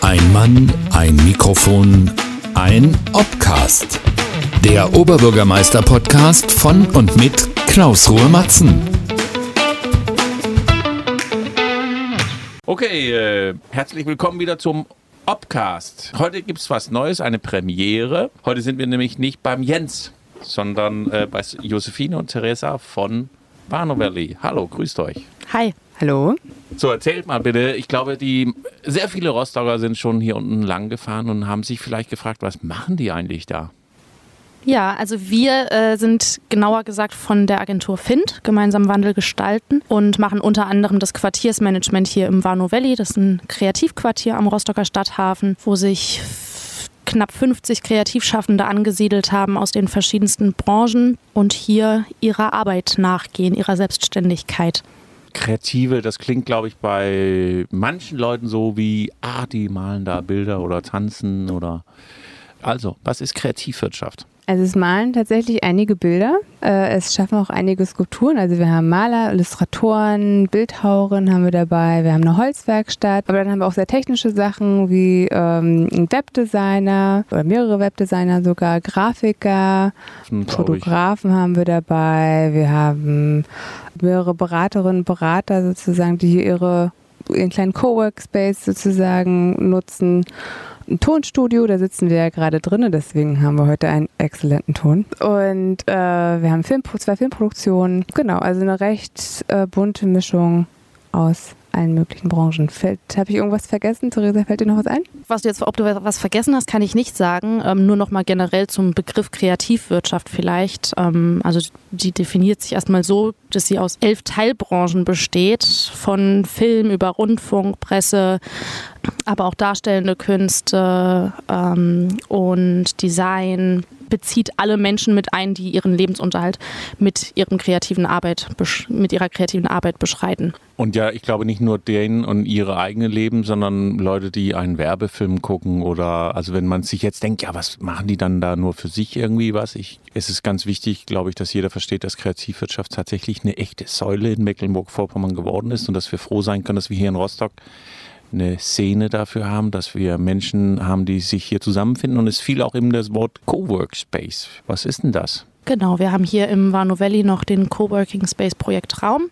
Ein Mann, ein Mikrofon, ein Obcast. Der Oberbürgermeister-Podcast von und mit Klaus Ruhe Matzen. Okay, äh, herzlich willkommen wieder zum Obcast. Heute gibt es was Neues, eine Premiere. Heute sind wir nämlich nicht beim Jens, sondern äh, bei Josephine und Theresa von Valley. Hallo, grüßt euch. Hi. Hallo. So, erzählt mal bitte. Ich glaube, die sehr viele Rostocker sind schon hier unten lang gefahren und haben sich vielleicht gefragt, was machen die eigentlich da? Ja, also wir äh, sind genauer gesagt von der Agentur FIND, gemeinsam Wandel gestalten und machen unter anderem das Quartiersmanagement hier im Warnow Valley. Das ist ein Kreativquartier am Rostocker Stadthafen, wo sich knapp 50 Kreativschaffende angesiedelt haben aus den verschiedensten Branchen und hier ihrer Arbeit nachgehen, ihrer Selbstständigkeit. Kreative, das klingt, glaube ich, bei manchen Leuten so wie, ah, die malen da Bilder oder tanzen oder. Also, was ist Kreativwirtschaft? Also es malen tatsächlich einige Bilder. Äh, es schaffen auch einige Skulpturen. Also wir haben Maler, Illustratoren, Bildhauerinnen haben wir dabei. Wir haben eine Holzwerkstatt. Aber dann haben wir auch sehr technische Sachen wie ähm, Webdesigner oder mehrere Webdesigner sogar, Grafiker, Fotografen haben wir dabei. Wir haben mehrere Beraterinnen, Berater sozusagen, die hier ihre ihren kleinen Coworkspace sozusagen nutzen ein Tonstudio, da sitzen wir ja gerade drin, deswegen haben wir heute einen exzellenten Ton. Und äh, wir haben Film, zwei Filmproduktionen, genau, also eine recht äh, bunte Mischung aus allen möglichen Branchen. Habe ich irgendwas vergessen? Theresa, fällt dir noch was ein? Was du jetzt, ob du was vergessen hast, kann ich nicht sagen. Ähm, nur noch mal generell zum Begriff Kreativwirtschaft vielleicht. Ähm, also die definiert sich erstmal so, dass sie aus elf Teilbranchen besteht, von Film über Rundfunk, Presse, aber auch darstellende Künste ähm, und Design, bezieht alle Menschen mit ein, die ihren Lebensunterhalt mit, ihrem kreativen Arbeit, mit ihrer kreativen Arbeit beschreiten. Und ja, ich glaube nicht nur denen und ihre eigene Leben, sondern Leute, die einen Werbefilm gucken oder also wenn man sich jetzt denkt, ja, was machen die dann da nur für sich irgendwie was? Ich, es ist ganz wichtig, glaube ich, dass jeder versteht, dass Kreativwirtschaft tatsächlich eine echte Säule in Mecklenburg-Vorpommern geworden ist und dass wir froh sein können, dass wir hier in Rostock eine Szene dafür haben, dass wir Menschen haben, die sich hier zusammenfinden. Und es fiel auch eben das Wort Coworkspace. Was ist denn das? Genau, wir haben hier im Warnow Valley noch den Coworking Space Projekt Raum.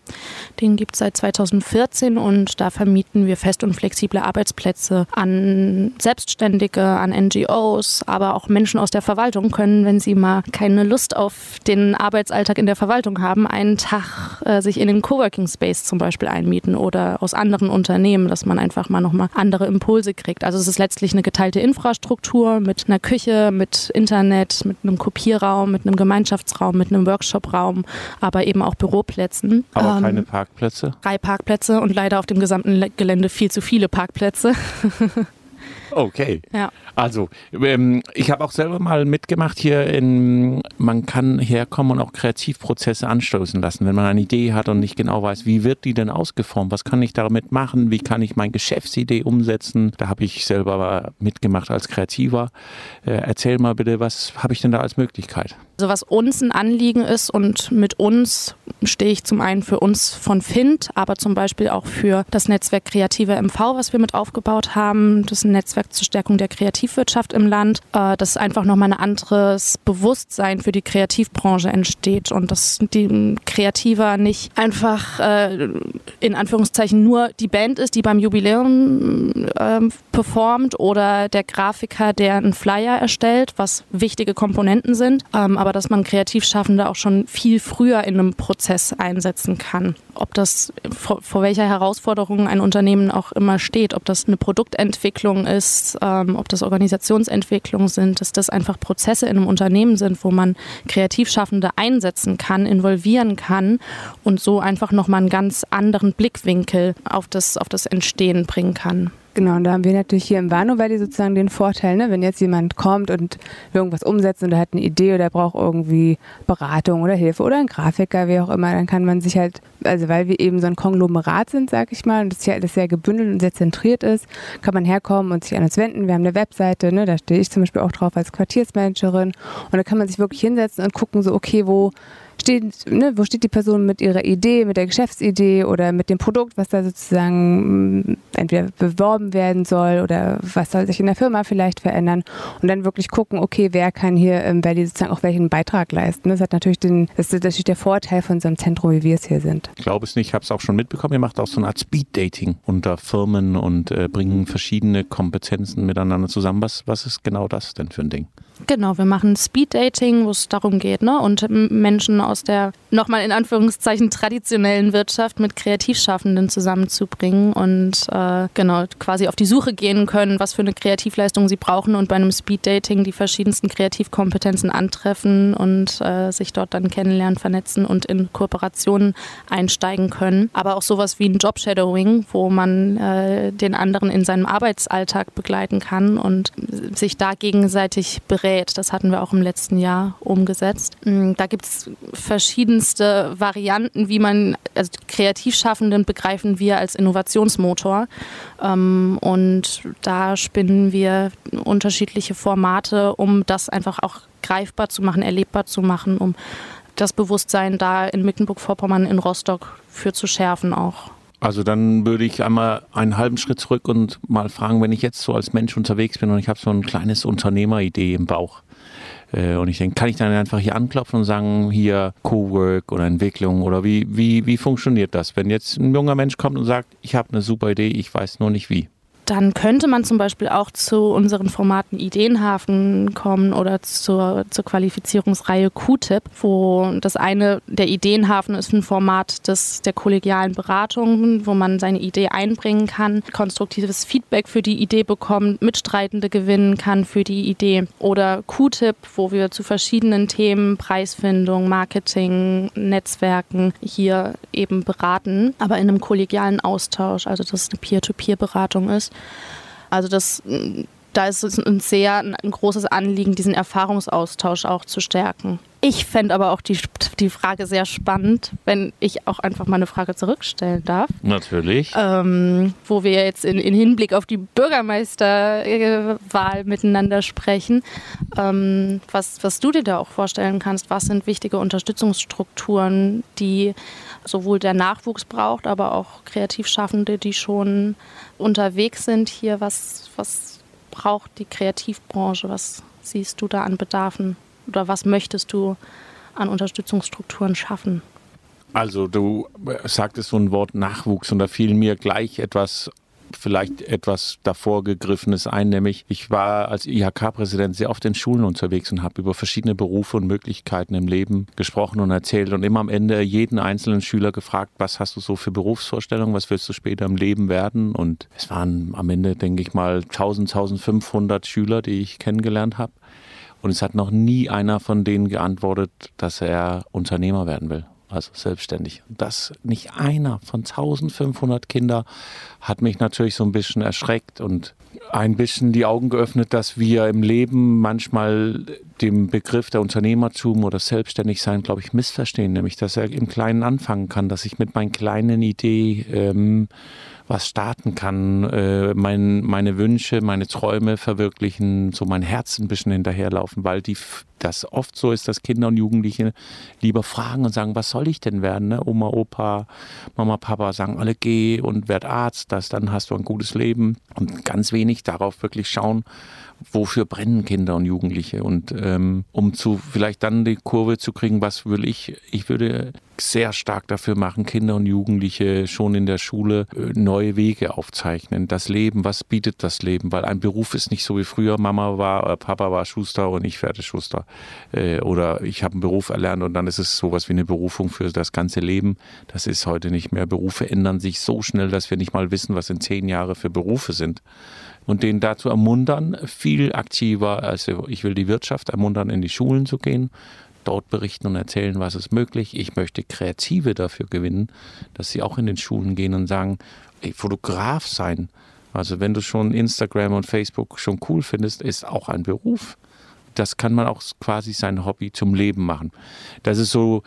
Den gibt es seit 2014 und da vermieten wir fest und flexible Arbeitsplätze an Selbstständige, an NGOs, aber auch Menschen aus der Verwaltung können, wenn sie mal keine Lust auf den Arbeitsalltag in der Verwaltung haben, einen Tag äh, sich in den Coworking Space zum Beispiel einmieten oder aus anderen Unternehmen, dass man einfach mal nochmal andere Impulse kriegt. Also es ist letztlich eine geteilte Infrastruktur mit einer Küche, mit Internet, mit einem Kopierraum, mit einem Gemeinschaftsraum Gemeinschaftsraum, mit einem Workshopraum, aber eben auch Büroplätzen. Aber ähm, keine Parkplätze? Drei Parkplätze und leider auf dem gesamten Gelände viel zu viele Parkplätze. Okay. Ja. Also, ähm, ich habe auch selber mal mitgemacht hier in, man kann herkommen und auch Kreativprozesse anstoßen lassen, wenn man eine Idee hat und nicht genau weiß, wie wird die denn ausgeformt, was kann ich damit machen, wie kann ich meine Geschäftsidee umsetzen. Da habe ich selber mitgemacht als Kreativer. Äh, erzähl mal bitte, was habe ich denn da als Möglichkeit? Also was uns ein Anliegen ist und mit uns stehe ich zum einen für uns von FIND, aber zum Beispiel auch für das Netzwerk Kreative MV, was wir mit aufgebaut haben. Das ist ein Netzwerk zur Stärkung der Kreativwirtschaft im Land. Äh, dass einfach nochmal ein anderes Bewusstsein für die Kreativbranche entsteht und dass die Kreativer nicht einfach äh, in Anführungszeichen nur die Band ist, die beim Jubiläum äh, performt oder der Grafiker, der einen Flyer erstellt, was wichtige Komponenten sind. Ähm, aber aber dass man Kreativschaffende auch schon viel früher in einem Prozess einsetzen kann. Ob das vor, vor welcher Herausforderung ein Unternehmen auch immer steht, ob das eine Produktentwicklung ist, ähm, ob das Organisationsentwicklung sind, dass das einfach Prozesse in einem Unternehmen sind, wo man Kreativschaffende einsetzen kann, involvieren kann und so einfach nochmal einen ganz anderen Blickwinkel auf das, auf das Entstehen bringen kann. Genau, und da haben wir natürlich hier im Warnow Valley sozusagen den Vorteil, ne, wenn jetzt jemand kommt und irgendwas umsetzt und er hat eine Idee oder braucht irgendwie Beratung oder Hilfe oder ein Grafiker, wie auch immer, dann kann man sich halt also weil wir eben so ein Konglomerat sind, sag ich mal, und das hier alles sehr gebündelt und sehr zentriert ist, kann man herkommen und sich an uns wenden. Wir haben eine Webseite, ne, da stehe ich zum Beispiel auch drauf als Quartiersmanagerin und da kann man sich wirklich hinsetzen und gucken, so okay, wo steht, ne, wo steht die Person mit ihrer Idee, mit der Geschäftsidee oder mit dem Produkt, was da sozusagen mm, entweder beworben werden soll oder was soll sich in der Firma vielleicht verändern und dann wirklich gucken, okay, wer kann hier im Valley sozusagen auch welchen Beitrag leisten. Das hat natürlich den, das ist natürlich der Vorteil von so einem Zentrum, wie wir es hier sind. Ich glaube es nicht, ich habe es auch schon mitbekommen, ihr macht auch so eine Art Speed-Dating unter Firmen und äh, bringen verschiedene Kompetenzen miteinander zusammen. Was, was ist genau das denn für ein Ding? Genau, wir machen Speed-Dating, wo es darum geht, ne? und Menschen aus der nochmal in Anführungszeichen traditionellen Wirtschaft mit Kreativschaffenden zusammenzubringen und äh, genau quasi auf die Suche gehen können, was für eine Kreativleistung sie brauchen und bei einem Speed-Dating die verschiedensten Kreativkompetenzen antreffen und äh, sich dort dann kennenlernen, vernetzen und in Kooperationen einsteigen können. Aber auch sowas wie ein Job-Shadowing, wo man äh, den anderen in seinem Arbeitsalltag begleiten kann und sich da gegenseitig berät berät. Das hatten wir auch im letzten Jahr umgesetzt. Mm, da gibt es verschiedenste Varianten, wie man, also Kreativschaffenden begreifen wir als Innovationsmotor. Ähm, und da spinnen wir unterschiedliche Formate, um das einfach auch greifbar zu machen, erlebbar zu machen, um das Bewusstsein da in Mecklenburg-Vorpommern, in Rostock für zu schärfen auch. Also dann würde ich einmal einen halben Schritt zurück und mal fragen, wenn ich jetzt so als Mensch unterwegs bin und ich habe so ein kleines Unternehmeridee im Bauch. Äh, und ich denke, kann ich dann einfach hier anklopfen und sagen, hier Cowork oder Entwicklung oder wie, wie, wie funktioniert das, wenn jetzt ein junger Mensch kommt und sagt, ich habe eine super Idee, ich weiß nur nicht wie? Dann könnte man zum Beispiel auch zu unseren Formaten Ideenhafen kommen oder zur, zur Qualifizierungsreihe Q-Tip, wo das eine, der Ideenhafen ist ein Format des, der kollegialen Beratung, wo man seine Idee einbringen kann, konstruktives Feedback für die Idee bekommt, Mitstreitende gewinnen kann für die Idee. Oder Q-Tip, wo wir zu verschiedenen Themen, Preisfindung, Marketing, Netzwerken hier eben beraten, aber in einem kollegialen Austausch, also dass es eine Peer-to-Peer-Beratung ist. Also das, da ist es uns sehr ein großes Anliegen, diesen Erfahrungsaustausch auch zu stärken. Ich fände aber auch die, die Frage sehr spannend, wenn ich auch einfach mal eine Frage zurückstellen darf. Natürlich. Ähm, wo wir jetzt in, in, Hinblick auf die Bürgermeisterwahl miteinander sprechen. Ähm, was, was du dir da auch vorstellen kannst, was sind wichtige Unterstützungsstrukturen, die sowohl der Nachwuchs braucht, aber auch Kreativschaffende, die schon unterwegs sind hier. Was, was braucht die Kreativbranche? Was siehst du da an Bedarfen? Oder was möchtest du an Unterstützungsstrukturen schaffen? Also du sagtest so ein Wort Nachwuchs und da fiel mir gleich etwas vielleicht etwas davor gegriffenes ein, nämlich ich war als IHK-Präsident sehr oft in Schulen unterwegs und habe über verschiedene Berufe und Möglichkeiten im Leben gesprochen und erzählt und immer am Ende jeden einzelnen Schüler gefragt, was hast du so für Berufsvorstellungen, was willst du später im Leben werden und es waren am Ende, denke ich mal, 1000, 1500 Schüler, die ich kennengelernt habe. Und es hat noch nie einer von denen geantwortet, dass er Unternehmer werden will also selbstständig. Das nicht einer von 1500 Kindern hat mich natürlich so ein bisschen erschreckt und ein bisschen die Augen geöffnet, dass wir im Leben manchmal den Begriff der Unternehmertum oder Selbstständigsein, glaube ich, missverstehen. Nämlich, dass er im Kleinen anfangen kann, dass ich mit meinen kleinen Ideen ähm, was starten kann, äh, mein, meine Wünsche, meine Träume verwirklichen, so mein Herz ein bisschen hinterherlaufen, weil die, das oft so ist, dass Kinder und Jugendliche lieber fragen und sagen, was soll ich denn werden? Ne? Oma, Opa, Mama, Papa sagen alle, geh und werd Arzt, das, dann hast du ein gutes Leben und ganz wenig darauf wirklich schauen, wofür brennen Kinder und Jugendliche und ähm, um zu vielleicht dann die Kurve zu kriegen, was will ich, ich würde sehr stark dafür machen, Kinder und Jugendliche schon in der Schule äh, neue Wege aufzeichnen. Das Leben, was bietet das Leben? Weil ein Beruf ist nicht so wie früher. Mama war, äh, Papa war Schuster und ich werde Schuster. Äh, oder ich habe einen Beruf erlernt und dann ist es sowas wie eine Berufung für das ganze Leben. Das ist heute nicht mehr. Berufe ändern sich so schnell, dass wir nicht mal wissen, was in zehn Jahren für Berufe sind und den dazu ermuntern, viel aktiver, also ich will die Wirtschaft ermuntern, in die Schulen zu gehen, dort berichten und erzählen, was ist möglich. Ich möchte Kreative dafür gewinnen, dass sie auch in den Schulen gehen und sagen, ey, Fotograf sein. Also wenn du schon Instagram und Facebook schon cool findest, ist auch ein Beruf. Das kann man auch quasi sein Hobby zum Leben machen. Das ist so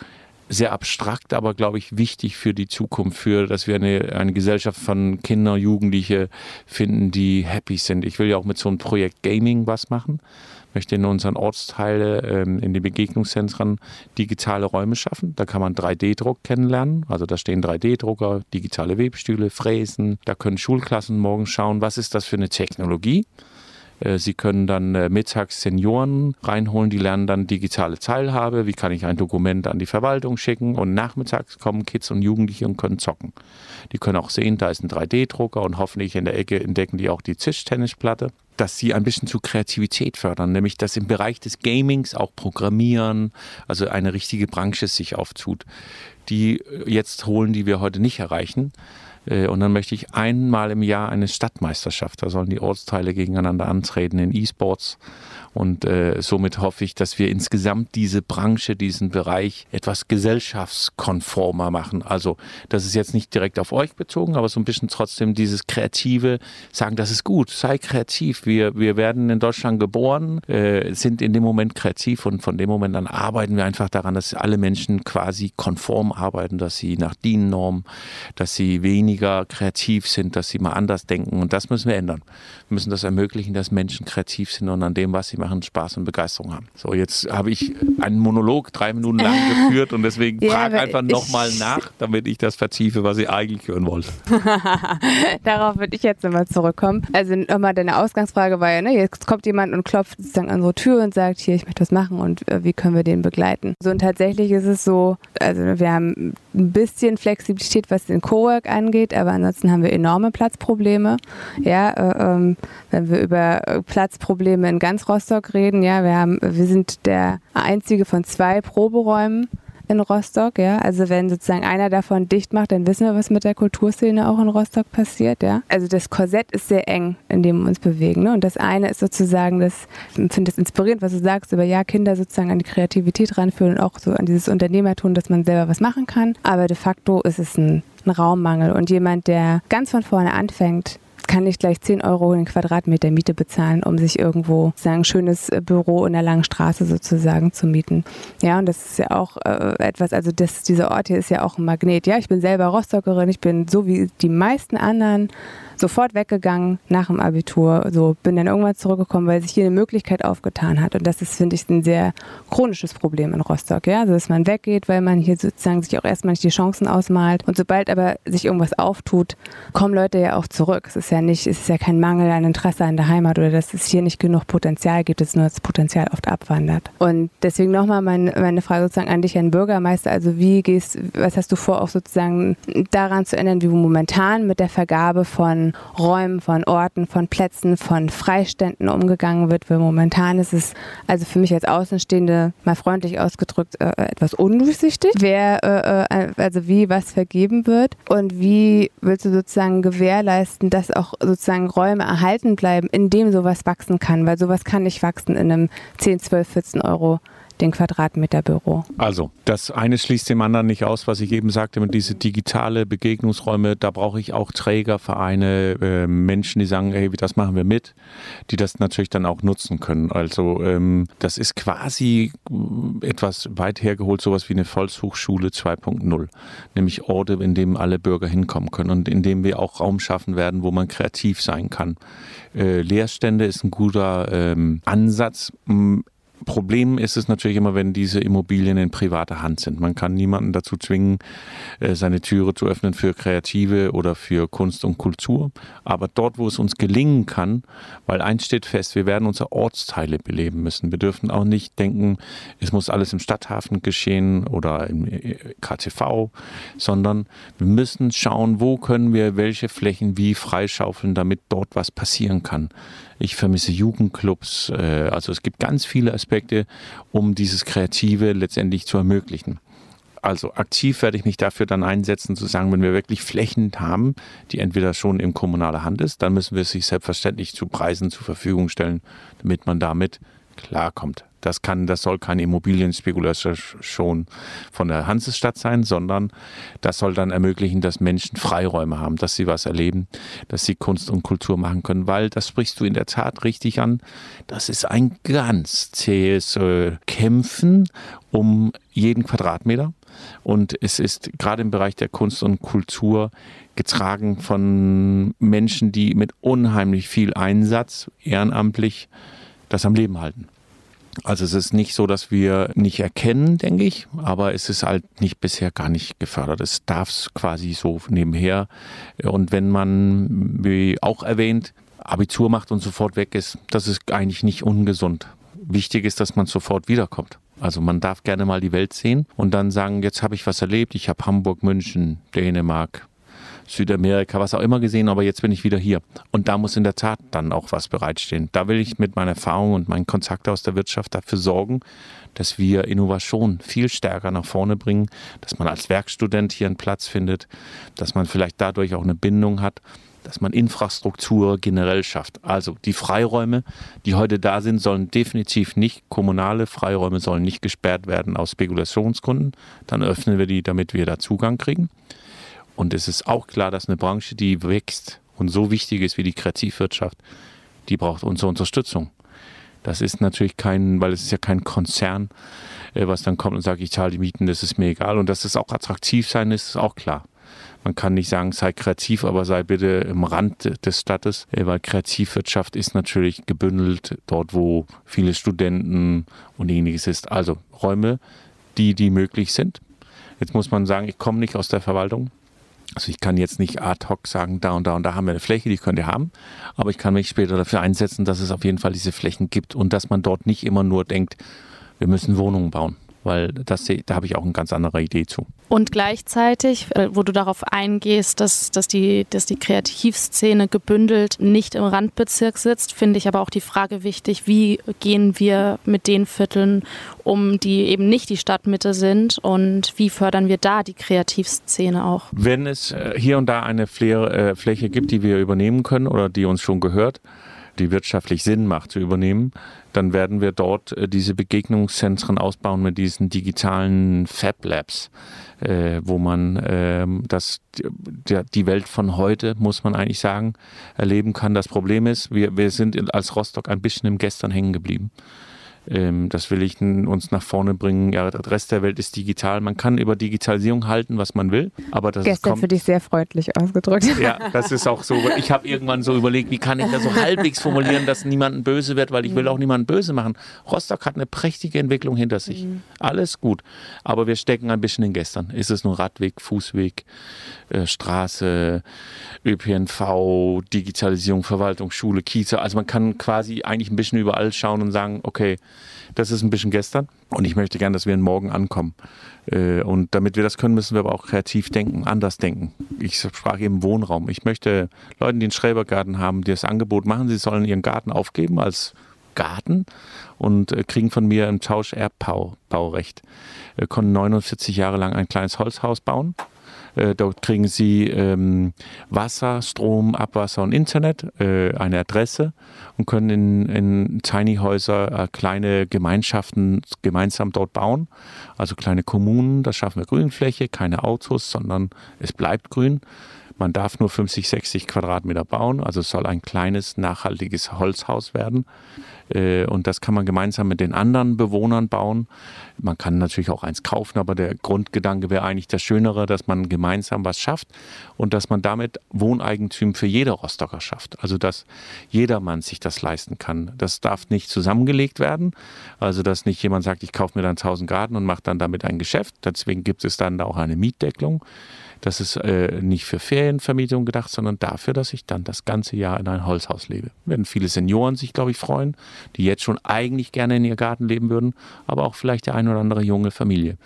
sehr abstrakt, aber glaube ich wichtig für die Zukunft, für dass wir eine, eine Gesellschaft von Kindern, Jugendliche finden, die happy sind. Ich will ja auch mit so einem Projekt Gaming was machen möchte in unseren Ortsteilen ähm, in den Begegnungszentren digitale Räume schaffen. Da kann man 3D-Druck kennenlernen. Also da stehen 3D-Drucker, digitale Webstühle, Fräsen. Da können Schulklassen morgen schauen, was ist das für eine Technologie. Äh, Sie können dann äh, mittags Senioren reinholen, die lernen dann digitale Teilhabe. Wie kann ich ein Dokument an die Verwaltung schicken? Und nachmittags kommen Kids und Jugendliche und können zocken. Die können auch sehen, da ist ein 3D-Drucker und hoffentlich in der Ecke entdecken die auch die Tischtennisplatte dass sie ein bisschen zu Kreativität fördern, nämlich dass im Bereich des Gamings auch Programmieren, also eine richtige Branche sich auftut, die jetzt holen, die wir heute nicht erreichen. Äh, und dann möchte ich einmal im Jahr eine Stadtmeisterschaft. Da sollen die Ortsteile gegeneinander antreten in E-Sports. Und äh, somit hoffe ich, dass wir insgesamt diese Branche, diesen Bereich etwas gesellschaftskonformer machen. Also das ist jetzt nicht direkt auf euch bezogen, aber so ein bisschen trotzdem dieses Kreative, sagen, das ist gut, sei kreativ. Wir, wir werden in Deutschland geboren, äh, sind in dem Moment kreativ und von dem Moment an arbeiten wir einfach daran, dass alle Menschen quasi konform arbeiten, dass sie nach DIN-Norm, dass sie weniger kreativ sind, dass sie mal anders denken. Und das müssen wir ändern. Wir müssen das ermöglichen, dass Menschen kreativ sind und an dem, was sie machen, Spaß und Begeisterung haben. So, jetzt habe ich einen Monolog drei Minuten lang geführt und deswegen ja, frage einfach nochmal nach, damit ich das vertiefe, was ich eigentlich hören wollte. Darauf würde ich jetzt nochmal zurückkommen. Also nochmal deine Ausgangsfrage war ja, ne, jetzt kommt jemand und klopft sozusagen an unsere Tür und sagt, hier, ich möchte was machen und äh, wie können wir den begleiten. So und tatsächlich ist es so, also wir haben ein bisschen Flexibilität, was den Cowork angeht, aber ansonsten haben wir enorme Platzprobleme. Ja, äh, ähm, wenn wir über äh, Platzprobleme in ganz Rostock reden, ja, wir haben, wir sind der einzige von zwei Proberäumen in Rostock, ja. Also wenn sozusagen einer davon dicht macht, dann wissen wir, was mit der Kulturszene auch in Rostock passiert, ja. Also das Korsett ist sehr eng, in dem wir uns bewegen. Ne? Und das eine ist sozusagen, das finde es inspirierend, was du sagst, über ja, Kinder sozusagen an die Kreativität ranführen und auch so an dieses Unternehmertum, dass man selber was machen kann. Aber de facto ist es ein, ein Raummangel. Und jemand, der ganz von vorne anfängt, kann nicht gleich 10 Euro den Quadratmeter Miete bezahlen, um sich irgendwo ein schönes äh, Büro in der langen Straße sozusagen zu mieten. Ja, und das ist ja auch äh, etwas, also das, dieser Ort hier ist ja auch ein Magnet. Ja, ich bin selber Rostockerin, ich bin so wie die meisten anderen sofort weggegangen nach dem Abitur. So bin dann irgendwann zurückgekommen, weil sich hier eine Möglichkeit aufgetan hat. Und das ist, finde ich, ein sehr chronisches Problem in Rostock. Ja? Also, dass man weggeht, weil man hier sozusagen sich auch erstmal nicht die Chancen ausmalt. Und sobald aber sich irgendwas auftut, kommen Leute ja auch zurück. Es ist ja nicht, es ist ja kein Mangel an Interesse an der Heimat oder dass es hier nicht genug Potenzial gibt, es nur das Potenzial oft abwandert. Und deswegen nochmal meine, meine Frage sozusagen an dich, Herrn Bürgermeister. Also wie gehst, was hast du vor, auch sozusagen daran zu ändern, wie momentan mit der Vergabe von Räumen, von Orten, von Plätzen, von Freiständen umgegangen wird, weil momentan ist es also für mich als Außenstehende mal freundlich ausgedrückt äh, etwas undurchsichtig, wer äh, äh, also wie was vergeben wird und wie willst du sozusagen gewährleisten, dass auch sozusagen Räume erhalten bleiben, in dem sowas wachsen kann, weil sowas kann nicht wachsen in einem 10, 12, 14 Euro den Quadratmeter Büro. Also, das eine schließt dem anderen nicht aus, was ich eben sagte, mit diese digitale Begegnungsräume, da brauche ich auch Träger, Vereine, äh, Menschen, die sagen, hey, das machen wir mit, die das natürlich dann auch nutzen können. Also, ähm, das ist quasi äh, etwas weit hergeholt, sowas wie eine Volkshochschule 2.0, nämlich Orte, in denen alle Bürger hinkommen können und in denen wir auch Raum schaffen werden, wo man kreativ sein kann. Äh, Leerstände ist ein guter ähm, Ansatz. Problem ist es natürlich immer, wenn diese Immobilien in privater Hand sind. Man kann niemanden dazu zwingen, äh, seine Türe zu öffnen für Kreative oder für Kunst und Kultur. Aber dort, wo es uns gelingen kann, weil eins steht fest, wir werden unsere Ortsteile beleben müssen. Wir dürfen auch nicht denken, es muss alles im Stadthafen geschehen oder im äh, KTV, sondern wir müssen schauen, wo können wir welche Flächen wie freischaufeln, damit dort was passieren kann. Ich vermisse Jugendclubs. Äh, also es gibt ganz viele Aspekte, um dieses Kreative letztendlich zu ermöglichen. Also aktiv werde ich mich dafür dann einsetzen, zu sagen, wenn wir wirklich Flächen haben, die entweder schon in kommunaler Hand ist, dann müssen wir sich selbstverständlich zu Preisen zur Verfügung stellen, damit man damit klarkommt. Das kann, das soll keine Immobilienspekulation von der Hansestadt sein, sondern das soll dann ermöglichen, dass Menschen Freiräume haben, dass sie was erleben, dass sie Kunst und Kultur machen können, weil das sprichst du in der Tat richtig an. Das ist ein ganz zähes äh, Kämpfen um jeden Quadratmeter. Und es ist gerade im Bereich der Kunst und Kultur getragen von Menschen, die mit unheimlich viel Einsatz ehrenamtlich das am Leben halten. Also es ist nicht so, dass wir nicht erkennen, denke ich, aber es ist halt nicht bisher gar nicht gefördert. Es darf es quasi so nebenher. Und wenn man, wie auch erwähnt, Abitur macht und sofort weg ist, das ist eigentlich nicht ungesund. Wichtig ist, dass man sofort wiederkommt. Also man darf gerne mal die Welt sehen und dann sagen, jetzt habe ich was erlebt, ich habe Hamburg, München, Dänemark, Südamerika, was auch immer gesehen, aber jetzt bin ich wieder hier. Und da muss in der Tat dann auch was bereitstehen. Da will ich mit meiner Erfahrung und meinen Kontakten aus der Wirtschaft dafür sorgen, dass wir Innovation viel stärker nach vorne bringen, dass man als Werkstudent hier einen Platz findet, dass man vielleicht dadurch auch eine Bindung hat, dass man Infrastruktur generell schafft. Also die Freiräume, die heute da sind, sollen definitiv nicht, kommunale Freiräume sollen nicht gesperrt werden aus Spekulationsgründen. Dann öffnen wir die, damit wir da Zugang kriegen. Und es ist auch klar, dass eine Branche, die wächst und so wichtig ist wie die Kreativwirtschaft, die braucht unsere Unterstützung. Das ist natürlich kein, weil es ist ja kein Konzern, äh, was dann kommt und sagt, ich zahle die Mieten, das ist mir egal. Und dass es auch attraktiv sein ist, ist auch klar. Man kann nicht sagen, sei kreativ, aber sei bitte im Rand des Stadtes, äh, weil Kreativwirtschaft ist natürlich gebündelt dort, wo viele Studenten und ähnliches ist. Also Räume, die, die möglich sind. Jetzt muss man sagen, ich komme nicht aus der Verwaltung. Also ich kann jetzt nicht ad hoc sagen, da und da und da haben wir eine Fläche, die könnt ihr haben, aber ich kann mich später dafür einsetzen, dass es auf jeden Fall diese Flächen gibt und dass man dort nicht immer nur denkt, wir müssen Wohnungen bauen weil das, da habe ich auch eine ganz andere Idee zu. Und gleichzeitig, äh, wo du darauf eingehst, dass, dass, die, dass die Kreativszene gebündelt nicht im Randbezirk sitzt, finde ich aber auch die Frage wichtig, wie gehen wir mit den Vierteln um, die eben nicht die Stadtmitte sind und wie fördern wir da die Kreativszene auch? Wenn es äh, hier und da eine äh, Fläche gibt, die wir übernehmen können oder die uns schon gehört, die wirtschaftlich Sinn macht zu übernehmen, dann werden wir dort äh, diese Begegnungszentren ausbauen mit diesen digitalen Fab Labs, äh, wo man äh, das, die, die Welt von heute, muss man eigentlich sagen, erleben kann. Das Problem ist, wir, wir sind als Rostock ein bisschen im Gestern hängen geblieben. Ähm, das will ich uns nach vorne bringen. Ja, der Rest der Welt ist digital. Man kann über Digitalisierung halten, was man will. Aber das Gestern für dich sehr freundlich ausgedrückt. Ja, das ist auch so. Ich habe irgendwann so überlegt, wie kann ich das so halbwegs formulieren, dass niemanden böse wird, weil ich will auch niemanden böse machen. Rostock hat eine prächtige Entwicklung hinter sich. Mhm. Alles gut. Aber wir stecken ein bisschen in gestern. Ist es nur Radweg, Fußweg, äh, Straße, ÖPNV, Digitalisierung, Verwaltung, Schule, Kieze. Also man kann quasi eigentlich ein bisschen überall schauen und sagen, okay, das ist ein bisschen gestern und ich möchte gerne, dass wir morgen ankommen. Äh, und damit wir das können, müssen wir aber auch kreativ denken, anders denken. Ich sprach eben Wohnraum. Ich möchte Leuten, die einen Schrebergarten haben, die das Angebot machen, sie sollen ihren Garten aufgeben als Garten und äh, kriegen von mir im Tausch Erbbaurecht. Wir konnten 49 Jahre lang ein kleines Holzhaus bauen äh, dort kriegen Sie ähm, Wasser, Strom, Abwasser und Internet, äh, eine Adresse und können in, in Tiny Häuser äh, kleine Gemeinschaften gemeinsam dort bauen. Also kleine Kommunen, da schaffen wir Grünfläche, keine Autos, sondern es bleibt grün. Man darf nur 50, 60 Quadratmeter bauen, also es soll ein kleines, nachhaltiges Holzhaus werden. Äh, und das kann man gemeinsam mit den anderen Bewohnern bauen. Man kann natürlich auch eins kaufen, aber der Grundgedanke wäre eigentlich das Schönere, dass man gemeinsam was schafft und dass man damit Wohneigentum für jede Rostocker schafft. Also dass jedermann sich das leisten kann. Das darf nicht zusammengelegt werden. Also dass nicht jemand sagt, ich kaufe mir dann 1000 Garten und mache dann damit ein Geschäft. Deswegen gibt es dann auch eine Mietdeckelung. Das ist äh, nicht für Ferienvermietung gedacht, sondern dafür, dass ich dann das ganze Jahr in ein Holzhaus lebe. Werden viele Senioren sich, glaube ich, freuen, die jetzt schon eigentlich gerne in ihr Garten leben würden, aber auch vielleicht der ein oder andere junge Familie.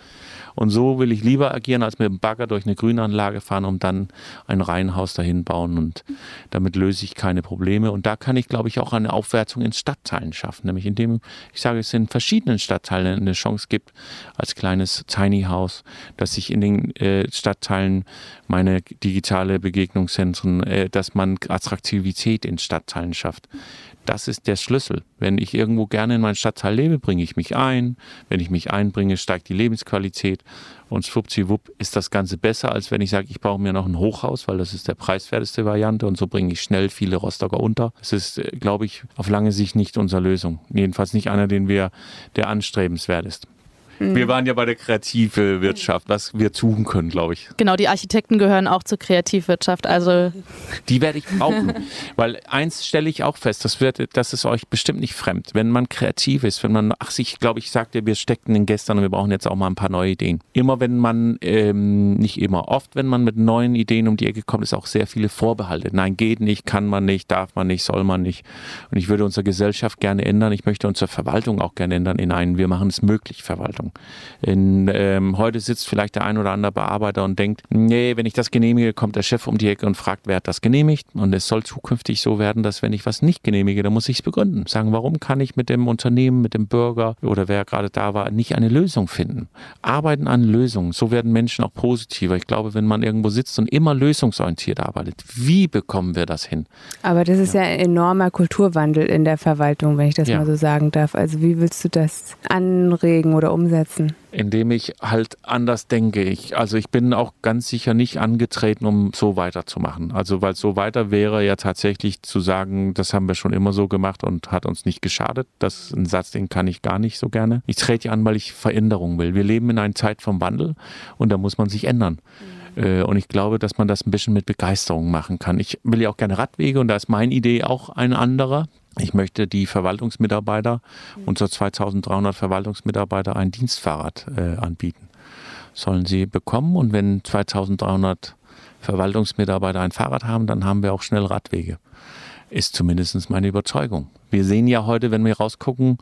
Und so will ich lieber agieren, als mit dem Bagger durch eine Grünanlage fahren, um dann ein Reihenhaus dahin bauen. Und damit löse ich keine Probleme. Und da kann ich, glaube ich, auch eine Aufwertung in Stadtteilen schaffen. Nämlich indem, ich sage, es in verschiedenen Stadtteilen eine Chance gibt, als kleines Tiny House, dass sich in den äh, Stadtteilen meine digitale Begegnungszentren, äh, dass man Attraktivität in Stadtteilen schafft. Das ist der Schlüssel. Wenn ich irgendwo gerne in meinem Stadtteil lebe, bringe ich mich ein. Wenn ich mich einbringe, steigt die Lebensqualität. Und schwuppziwupp ist das Ganze besser, als wenn ich sage, ich baue mir noch ein Hochhaus, weil das ist der preiswerteste Variante und so bringe ich schnell viele Rostocker unter. Das ist, äh, glaube ich, auf lange Sicht nicht unsere Lösung. Jedenfalls nicht einer, den wir, der anstrebenswert ist. Mhm. Wir waren ja bei der Kreativwirtschaft, was wir tun können, glaube ich. Genau, die Architekten gehören auch zur Kreativwirtschaft. Also die werde ich brauchen, weil eins stelle ich auch fest, das wird, das ist euch bestimmt nicht fremd. Wenn man kreativ ist, wenn man, ach, ich glaube, ich sagte, wir steckten den gestern und wir brauchen jetzt auch mal ein paar neue Ideen. Immer wenn man, ähm, nicht immer, oft, wenn man mit neuen Ideen um die Ecke kommt, ist auch sehr viele Vorbehalte. Nein, geht nicht, kann man nicht, darf man nicht, soll man nicht. Und ich würde unsere Gesellschaft gerne ändern. Ich möchte unsere Verwaltung auch gerne ändern in einen, wir machen es möglich, Verwaltung. Verantwortung. In, ähm, heute sitzt vielleicht der ein oder andere Bearbeiter und denkt, nee, wenn ich das genehmige, kommt der Chef um die Ecke und fragt, wer hat das genehmigt? Und es soll zukünftig so werden, dass wenn ich was nicht genehmige, dann muss ich es begründen. Sagen, warum kann ich mit dem Unternehmen, mit dem Bürger oder wer gerade da war, nicht eine Lösung finden? Arbeiten an Lösungen. So werden Menschen auch positiver. Ich glaube, wenn man irgendwo sitzt und immer lösungsorientiert arbeitet, wie bekommen wir das hin? Aber das ist ja, ja ein enormer Kulturwandel in der Verwaltung, wenn ich das ja. mal so sagen darf. Also wie willst du das anregen oder umsetzen? Indem ich halt anders denke. Ich, also ich bin auch ganz sicher nicht angetreten, um so weiterzumachen. Also weil so weiter wäre ja tatsächlich zu sagen, das haben wir schon immer so gemacht und hat uns nicht geschadet. Das ist ein Satz, den kann ich gar nicht so gerne. Ich trete an, weil ich Veränderung will. Wir leben in einer Zeit vom Wandel und da muss man sich ändern. Mhm. Und ich glaube, dass man das ein bisschen mit Begeisterung machen kann. Ich will ja auch gerne Radwege und da ist meine Idee auch ein anderer. Ich möchte die Verwaltungsmitarbeiter, unsere 2300 Verwaltungsmitarbeiter, ein Dienstfahrrad äh, anbieten. Sollen sie bekommen und wenn 2300 Verwaltungsmitarbeiter ein Fahrrad haben, dann haben wir auch schnell Radwege. Ist zumindest meine Überzeugung. Wir sehen ja heute, wenn wir rausgucken,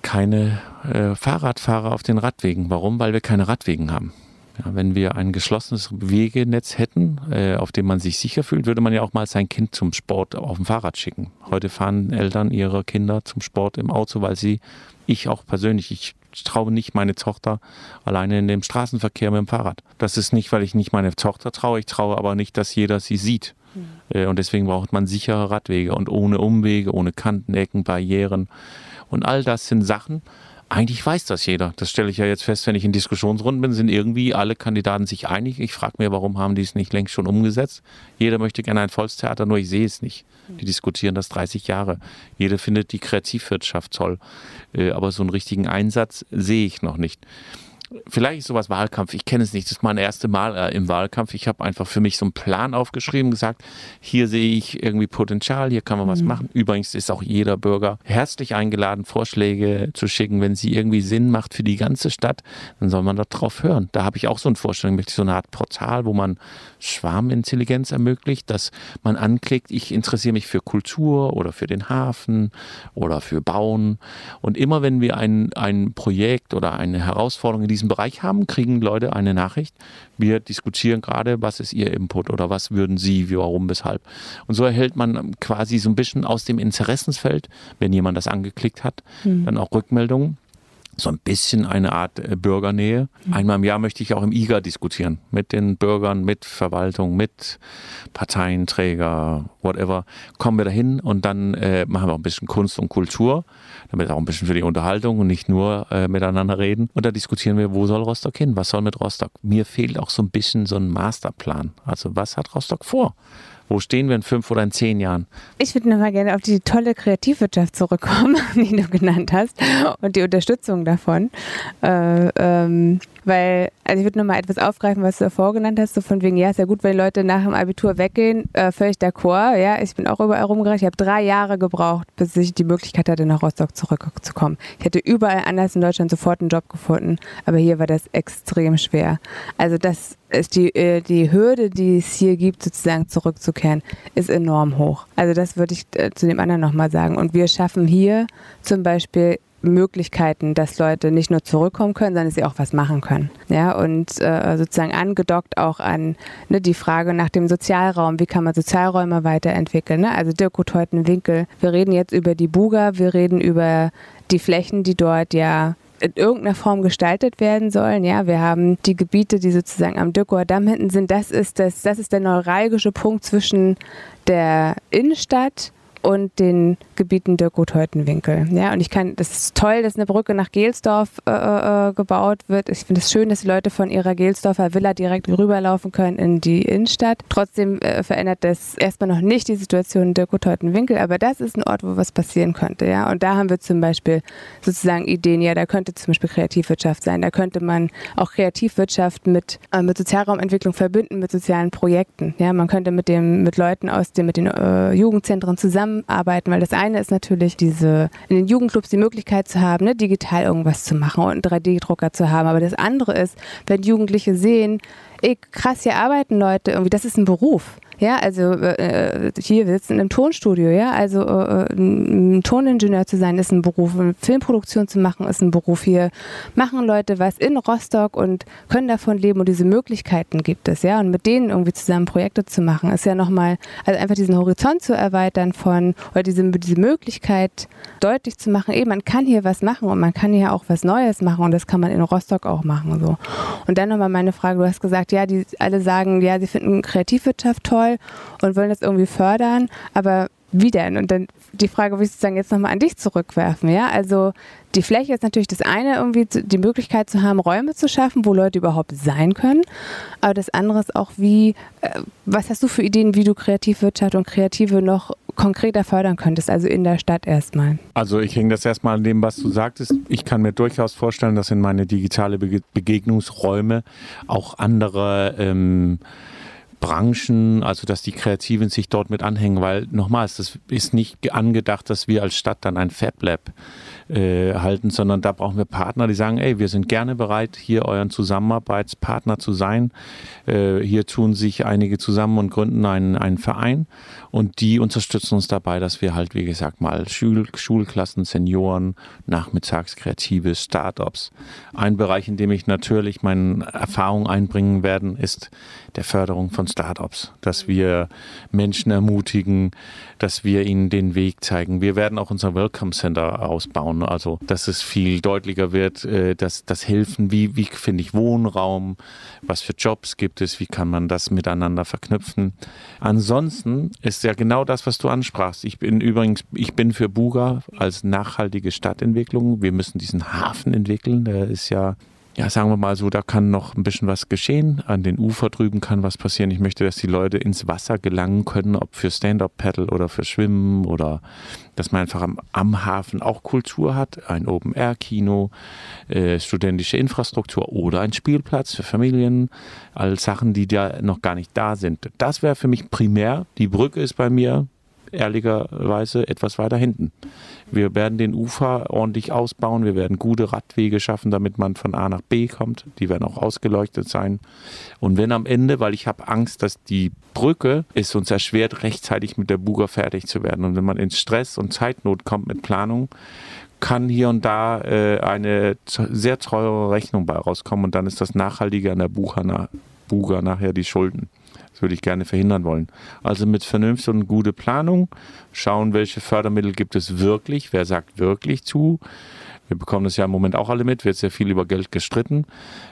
keine äh, Fahrradfahrer auf den Radwegen. Warum? Weil wir keine Radwegen haben. Ja, wenn wir ein geschlossenes Wegenetz hätten, äh, auf dem man sich sicher fühlt, würde man ja auch mal sein Kind zum Sport auf dem Fahrrad schicken. Heute fahren Eltern ihre Kinder zum Sport im Auto, weil sie, ich auch persönlich, ich traue nicht meine Tochter alleine in dem Straßenverkehr mit dem Fahrrad. Das ist nicht, weil ich nicht meine Tochter traue, ich traue aber nicht, dass jeder sie sieht. Mhm. Und deswegen braucht man sichere Radwege und ohne Umwege, ohne Kanten, Ecken, Barrieren. Und all das sind Sachen, eigentlich weiß das jeder. Das stelle ich ja jetzt fest, wenn ich in Diskussionsrunden bin, sind irgendwie alle Kandidaten sich einig. Ich frage mir, warum haben die es nicht längst schon umgesetzt? Jeder möchte gerne ein Volkstheater, nur ich sehe es nicht. Die diskutieren das 30 Jahre. Jeder findet die Kreativwirtschaft toll. Äh, aber so einen richtigen Einsatz sehe ich noch nicht vielleicht ist sowas Wahlkampf. Ich kenne es nicht. Das ist mein erstes Mal äh, im Wahlkampf. Ich habe einfach für mich so einen Plan aufgeschrieben, gesagt, hier sehe ich irgendwie Potenzial, hier kann man was mhm. machen. Übrigens ist auch jeder Bürger herzlich eingeladen, Vorschläge zu schicken, wenn sie irgendwie Sinn macht für die ganze Stadt, dann soll man darauf hören. Da habe ich auch so eine Vorstellung, möchte so eine Art Portal, wo man Schwarmintelligenz ermöglicht, dass man anklickt, ich interessiere mich für Kultur oder für den Hafen oder für Bauen. Und immer wenn wir ein, ein Projekt oder eine Herausforderung in diesem Bereich haben, kriegen Leute eine Nachricht. Wir diskutieren gerade, was ist Ihr Input oder was würden Sie, warum, weshalb. Und so erhält man quasi so ein bisschen aus dem Interessensfeld, wenn jemand das angeklickt hat, mhm. dann auch Rückmeldungen so ein bisschen eine Art äh, Bürgernähe. Mhm. Einmal im Jahr möchte ich auch im IGA diskutieren mit den Bürgern, mit Verwaltung, mit Parteienträger, whatever. Kommen wir dahin und dann äh, machen wir auch ein bisschen Kunst und Kultur, damit auch ein bisschen für die Unterhaltung und nicht nur äh, miteinander reden. Und da diskutieren wir, wo soll Rostock hin? Was soll mit Rostock? Mir fehlt auch so ein bisschen so ein Masterplan. Also was hat Rostock vor? Wo stehen wir in fünf oder in zehn Jahren? Ich würde nochmal gerne auf die tolle Kreativwirtschaft zurückkommen, die du genannt hast und die Unterstützung davon. Äh, ähm, weil, also ich würde nochmal etwas aufgreifen, was du davor genannt hast, so von wegen, ja, ist ja gut, wenn Leute nach dem Abitur weggehen, äh, völlig d'accord, ja, ich bin auch überall rumgereist, ich habe drei Jahre gebraucht, bis ich die Möglichkeit hatte, nach Rostock zurückzukommen. Ich hätte überall anders in Deutschland sofort einen Job gefunden, aber hier war das extrem schwer. Also das ist die, äh, die Hürde, die es hier gibt, sozusagen zurückzukehren, ist enorm hoch. Also das würde ich äh, zu dem anderen nochmal sagen. Und wir schaffen hier zum Beispiel Möglichkeiten, dass Leute nicht nur zurückkommen können, sondern sie auch was machen können. Ja, und äh, sozusagen angedockt auch an ne, die Frage nach dem Sozialraum, wie kann man Sozialräume weiterentwickeln. Ne? Also Dirk Winkel, wir reden jetzt über die Buga, wir reden über die Flächen, die dort ja in irgendeiner Form gestaltet werden sollen. Ja, wir haben die Gebiete, die sozusagen am Döckower Damm hinten sind. Das ist, das, das ist der neuralgische Punkt zwischen der Innenstadt und den Gebieten der Gutheutenwinkel. Ja, und ich kann, das ist toll, dass eine Brücke nach Gelsdorf äh, äh, gebaut wird. Ich finde es schön, dass die Leute von ihrer Gelsdorfer Villa direkt rüberlaufen können in die Innenstadt. Trotzdem äh, verändert das erstmal noch nicht die Situation der Gutheutenwinkel, aber das ist ein Ort, wo was passieren könnte. Ja, und da haben wir zum Beispiel sozusagen Ideen. Ja, da könnte zum Beispiel Kreativwirtschaft sein. Da könnte man auch Kreativwirtschaft mit, äh, mit Sozialraumentwicklung verbinden, mit sozialen Projekten. Ja, man könnte mit dem, mit Leuten aus dem, mit den äh, Jugendzentren zusammen zusammenarbeiten, weil das eine ist natürlich diese, in den Jugendclubs die Möglichkeit zu haben, ne, digital irgendwas zu machen und einen 3D-Drucker zu haben. Aber das andere ist, wenn Jugendliche sehen, ey, krass, hier arbeiten Leute irgendwie, das ist ein Beruf. Ja, also äh, hier, wir sitzen im Tonstudio, ja, also äh, ein Toningenieur zu sein ist ein Beruf, Filmproduktion zu machen ist ein Beruf. Hier machen Leute was in Rostock und können davon leben und diese Möglichkeiten gibt es, ja, und mit denen irgendwie zusammen Projekte zu machen, ist ja nochmal, also einfach diesen Horizont zu erweitern von, oder diese, diese Möglichkeit deutlich zu machen, eben, man kann hier was machen und man kann hier auch was Neues machen und das kann man in Rostock auch machen, so. Und dann nochmal meine Frage, du hast gesagt, ja, die alle sagen, ja, sie finden Kreativwirtschaft toll, und wollen das irgendwie fördern, aber wie denn? Und dann die Frage will ich sozusagen jetzt nochmal an dich zurückwerfen, ja? Also die Fläche ist natürlich das eine, irgendwie die Möglichkeit zu haben, Räume zu schaffen, wo Leute überhaupt sein können. Aber das andere ist auch, wie, äh, was hast du für Ideen, wie du Kreativwirtschaft und Kreative noch konkreter fördern könntest, also in der Stadt erstmal? Also ich hänge das erstmal an dem, was du sagtest. Ich kann mir durchaus vorstellen, dass in meine digitale Begegnungsräume auch andere ähm, Branchen, also dass die Kreativen sich dort mit anhängen, weil nochmals, das ist nicht angedacht, dass wir als Stadt dann ein Fab Lab äh, halten, sondern da brauchen wir Partner, die sagen, ey, wir sind gerne bereit, hier euren Zusammenarbeitspartner zu sein. Äh, hier tun sich einige zusammen und gründen einen, einen Verein und die unterstützen uns dabei, dass wir halt, wie gesagt, mal Schul Schulklassen, Senioren, nachmittags kreative Startups. Ein Bereich, in dem ich natürlich meine Erfahrung einbringen werden, ist der Förderung von Startups, dass wir Menschen ermutigen, dass wir ihnen den Weg zeigen. Wir werden auch unser Welcome Center ausbauen, also dass es viel deutlicher wird, äh, dass das Hilfen, wie, wie finde ich Wohnraum, was für Jobs gibt es, wie kann man das miteinander verknüpfen. Ansonsten ist ist ja genau das, was du ansprachst. Ich bin übrigens, ich bin für Buga als nachhaltige Stadtentwicklung. Wir müssen diesen Hafen entwickeln. Der ist ja ja, sagen wir mal so, da kann noch ein bisschen was geschehen. An den Ufer drüben kann was passieren. Ich möchte, dass die Leute ins Wasser gelangen können, ob für Stand-Up-Paddle oder für Schwimmen oder dass man einfach am, am Hafen auch Kultur hat. Ein Open-Air-Kino, äh, studentische Infrastruktur oder ein Spielplatz für Familien. All Sachen, die da noch gar nicht da sind. Das wäre für mich primär. Die Brücke ist bei mir ehrlicherweise etwas weiter hinten. Wir werden den Ufer ordentlich ausbauen. Wir werden gute Radwege schaffen, damit man von A nach B kommt. Die werden auch ausgeleuchtet sein. Und wenn am Ende, weil ich habe Angst, dass die Brücke es uns erschwert, rechtzeitig mit der Buga fertig zu werden. Und wenn man in Stress und Zeitnot kommt mit Planung, kann hier und da äh, eine sehr teure Rechnung bei rauskommen und dann ist das Nachhaltige an der Bucher, Buga nachher die Schulden würde ich gerne verhindern wollen. Also mit Vernunft und gute Planung schauen, welche Fördermittel gibt es wirklich, wer sagt wirklich zu. Wir bekommen das ja im Moment auch alle mit, wird sehr viel über Geld gestritten.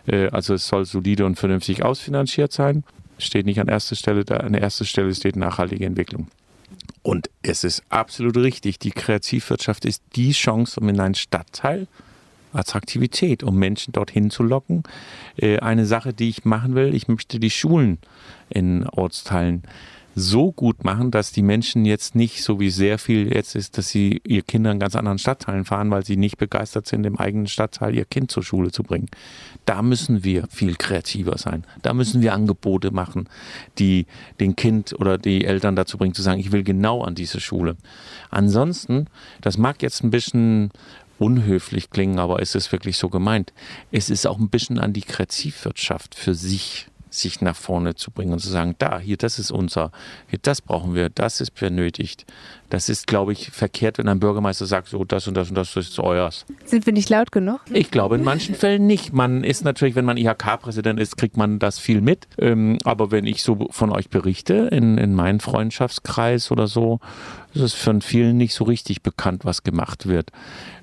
Äh, also es soll solide und vernünftig ausfinanziert sein. Steht nicht an erster Stelle, da an erster Stelle steht nachhaltige Entwicklung. Und es ist absolut richtig, die Kreativwirtschaft ist die Chance, um in einen Stadtteil Attraktivität, um Menschen dorthin zu locken. Äh, eine Sache, die ich machen will, ich möchte die Schulen in Ortsteilen so gut machen, dass die Menschen jetzt nicht, so wie sehr viel jetzt ist, dass sie ihr Kinder in ganz anderen Stadtteilen fahren, weil sie nicht begeistert sind, im eigenen Stadtteil ihr Kind zur Schule zu bringen. Da müssen wir viel kreativer sein. Da müssen wir Angebote machen, die den Kind oder die Eltern dazu bringen, zu sagen, ich will genau an diese Schule. Ansonsten, das mag jetzt ein bisschen unhöflich klingen, aber es ist wirklich so gemeint. Es ist auch ein bisschen an die Kreativwirtschaft für sich sich nach vorne zu bringen und zu sagen, da, hier, das ist unser, hier, das brauchen wir, das ist benötigt. Das ist, glaube ich, verkehrt, wenn ein Bürgermeister sagt, so, das und das und das ist euers. Sind wir nicht laut genug? Ich glaube in manchen Fällen nicht. Man ist natürlich, wenn man IHK-Präsident ist, kriegt man das viel mit. Ähm, aber wenn ich so von euch berichte, in, in meinem Freundschaftskreis oder so, Es ist von vielen nicht so richtig bekannt, was gemacht wird.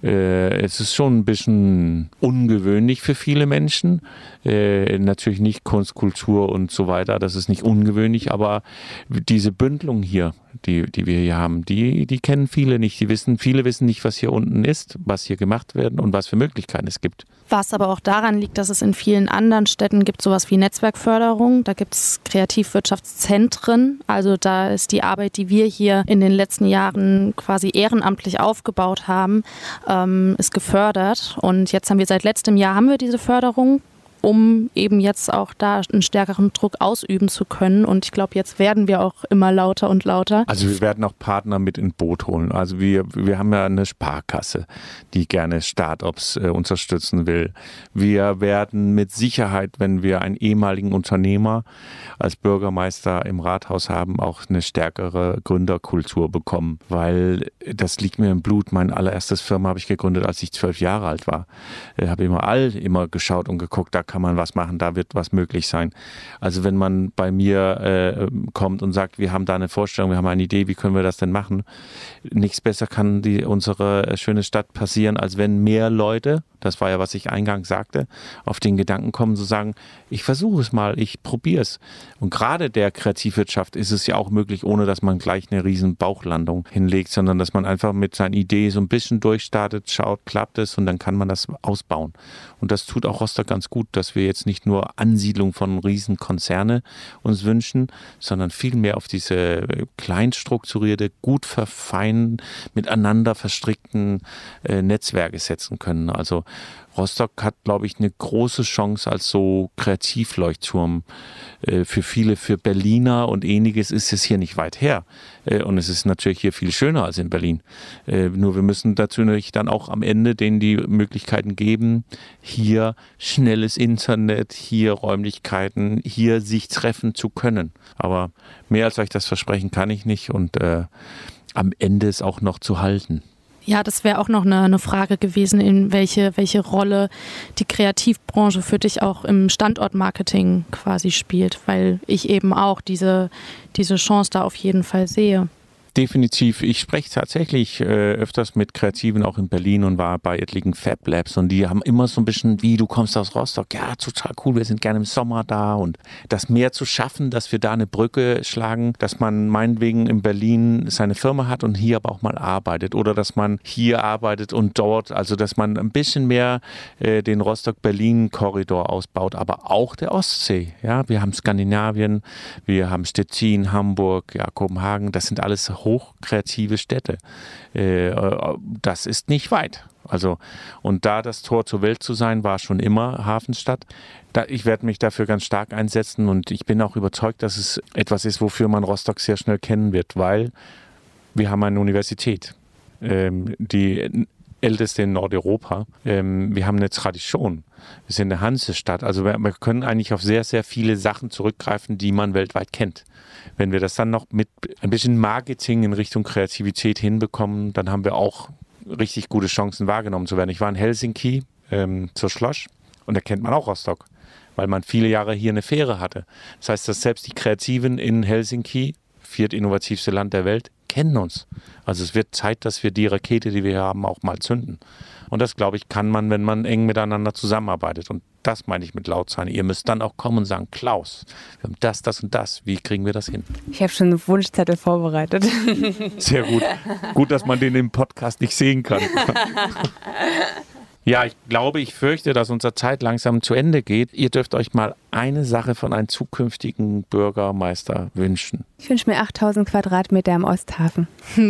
Äh, es ist schon ein bisschen ungewöhnlich für viele Menschen. Äh, natürlich nicht Kunst, Kultur und so weiter, das ist nicht ungewöhnlich, aber diese Bündelung hier, die, die wir hier haben, die, die kennen viele nicht. Die wissen, viele wissen nicht, was hier unten ist, was hier gemacht wird und was für Möglichkeiten es gibt. Was aber auch daran liegt, dass es in vielen anderen Städten gibt sowas wie Netzwerkförderung. Da gibt es Kreativwirtschaftszentren. Also da ist die Arbeit, die wir hier in den letzten Jahren quasi ehrenamtlich aufgebaut haben, ähm, ist gefördert. Und jetzt haben wir seit letztem Jahr haben wir diese Förderung um eben jetzt auch da einen stärkeren Druck ausüben zu können. Und ich glaube, jetzt werden wir auch immer lauter und lauter. Also wir werden auch Partner mit in Boot holen. Also wir, wir haben ja eine Sparkasse, die gerne Startups äh, unterstützen will. Wir werden mit Sicherheit, wenn wir einen ehemaligen Unternehmer als Bürgermeister im Rathaus haben, auch eine stärkere Gründerkultur bekommen, weil das liegt mir im Blut. Mein allererstes Firma habe ich gegründet, als ich zwölf Jahre alt war. Ich habe immer all immer geschaut und geguckt, da kann man was machen, da wird was möglich sein. Also wenn man bei mir äh, kommt und sagt, wir haben da eine Vorstellung, wir haben eine Idee, wie können wir das denn machen? Nichts besser kann die, unsere äh, schöne Stadt passieren, als wenn mehr Leute, das war ja, was ich eingangs sagte, auf den Gedanken kommen zu sagen, ich versuche es mal, ich probiere es. Und gerade der Kreativwirtschaft ist es ja auch möglich, ohne dass man gleich eine riesen Bauchlandung hinlegt, sondern dass man einfach mit seiner Idee so ein bisschen durchstartet, schaut, klappt es und dann kann man das ausbauen. Und das tut auch Rostock ganz gut, dass wir jetzt nicht nur Ansiedlung von Riesenkonzerne uns wünschen, sondern vielmehr auf diese kleinstrukturierte, gut verfeinen, miteinander verstrickten äh, Netzwerke setzen können. Also Rostock hat, glaube ich, eine große Chance als so Kreativleuchtturm. Äh, für viele, für Berliner und ähnliches ist es hier nicht weit her. Äh, und es ist natürlich hier viel schöner als in Berlin. Äh, nur wir müssen dazu natürlich dann auch am Ende denen die Möglichkeiten geben, hier schnelles Internet, hier Räumlichkeiten, hier sich treffen zu können. Aber mehr als euch das versprechen kann ich nicht und am Ende es auch noch zu halten. Ja, das wäre auch noch eine, eine, Frage gewesen, in welche, welche Rolle die Kreativbranche für dich auch im Standortmarketing quasi spielt, weil ich eben auch diese, diese Chance da auf jeden Fall sehe. Definitiv. Ich spreche tatsächlich äh, öfters mit Kreativen auch in Berlin und war bei etlichen Fab Labs und die haben immer so ein bisschen, wie du kommst aus Rostock, ja, total cool, wir sind gerne im Sommer da und das mehr zu schaffen, dass wir da eine Brücke schlagen, dass man meinetwegen in Berlin seine Firma hat und hier aber auch mal arbeitet oder dass man hier arbeitet und dort, also dass man ein bisschen mehr äh, den Rostock-Berlin-Korridor ausbaut, aber auch der Ostsee. Ja, wir haben Skandinavien, wir haben Stettin, Hamburg, ja, Kopenhagen, das sind alles hochkreative Städte. Äh, das ist nicht weit. Also, und da das Tor zur Welt zu sein, war schon immer Hafenstadt. Da, ich werde mich dafür ganz stark einsetzen und ich bin auch überzeugt, dass es etwas ist, wofür man Rostock sehr schnell kennen wird, weil wir haben eine Universität. Ähm, die älteste in Nordeuropa. Ähm, wir haben eine Tradition. Wir sind eine Hansestadt. Also wir, wir, können eigentlich auf sehr, sehr viele Sachen zurückgreifen, die man weltweit kennt. Wenn wir das dann noch mit ein bisschen Marketing in Richtung Kreativität hinbekommen, dann haben wir auch richtig gute Chancen wahrgenommen zu werden. Ich war in Helsinki ähm, zur Schloss und da kennt man auch Rostock, weil man viele Jahre hier eine Fähre hatte. Das heißt, dass selbst die Kreativen in Helsinki, viert innovativste Land der Welt, kennen uns. Also es wird Zeit, dass wir die Rakete, die wir haben, auch mal zünden. Und das, glaube ich, kann man, wenn man eng miteinander zusammenarbeitet. Und das meine ich mit laut sein. Ihr müsst dann auch kommen und sagen, Klaus, wir haben das, das und das. Wie kriegen wir das hin? Ich habe schon einen Wunschzettel vorbereitet. Sehr gut. Gut, dass man den im Podcast nicht sehen kann. Ja, ich glaube, ich fürchte, dass unsere Zeit langsam zu Ende geht. Ihr dürft euch mal eine Sache von einem zukünftigen Bürgermeister wünschen. Ich wünsche mir 8000 Quadratmeter im Osthafen.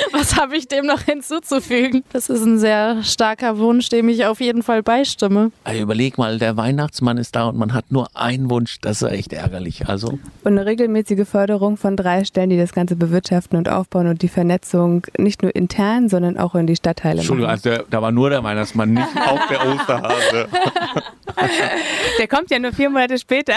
Was habe ich dem noch hinzuzufügen? Das ist ein sehr starker Wunsch, dem ich auf jeden Fall beistimme. Also überleg mal, der Weihnachtsmann ist da und man hat nur einen Wunsch. Das ist echt ärgerlich. Also. Und eine regelmäßige Förderung von drei Stellen, die das Ganze bewirtschaften und aufbauen und die Vernetzung nicht nur intern, sondern auch in die Stadtteile Entschuldigung, machen. also da war nur der Weihnachtsmann, nicht auch der Osterhase. der kommt ja nur vier Monate später.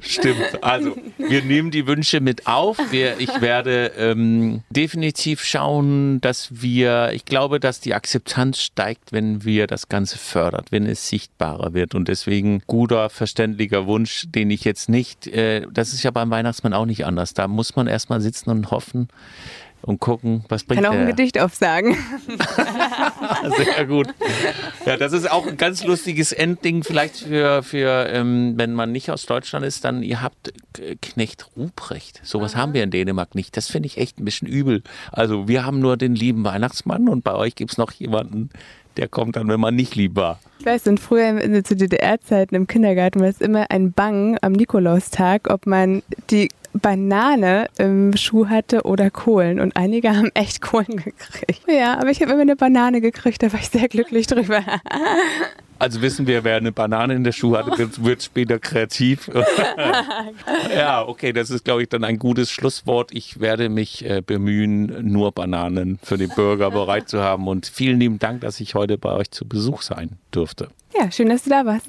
Stimmt. Also, wir nehmen die Wünsche mit auf. Wir, ich werde ähm, definitiv schauen, dass wir, ich glaube, dass die Akzeptanz steigt, wenn wir das Ganze fördert, wenn es sichtbarer wird. Und deswegen guter, verständlicher Wunsch, den ich jetzt nicht, äh, das ist ja beim Weihnachtsmann auch nicht anders. Da muss man erstmal sitzen und hoffen, und gucken, was bringt Kann auch ein der. Gedicht aufsagen. Sehr gut. Ja, das ist auch ein ganz lustiges Endding vielleicht für, für ähm, wenn man nicht aus Deutschland ist, dann ihr habt Knecht Ruprecht. Sowas haben wir in Dänemark nicht. Das finde ich echt ein bisschen übel. Also wir haben nur den lieben Weihnachtsmann und bei euch gibt es noch jemanden, der kommt dann, wenn man nicht lieb war. Ich weiß, und früher in- zu DDR-Zeiten im Kindergarten war es immer ein Bang am Nikolaustag, ob man die Banane im Schuh hatte oder Kohlen. Und einige haben echt Kohlen gekriegt. Ja, aber ich habe immer eine Banane gekriegt, da war ich sehr glücklich drüber. Also wissen wir, wer eine Banane in der Schuh hatte, wird, wird später kreativ. ja, okay, das ist, glaube ich, dann ein gutes Schlusswort. Ich werde mich äh, bemühen, nur Bananen für den Bürger bereit zu haben. Und vielen lieben Dank, dass ich heute bei euch zu Besuch sein durfte. Ja, schön, dass du da warst.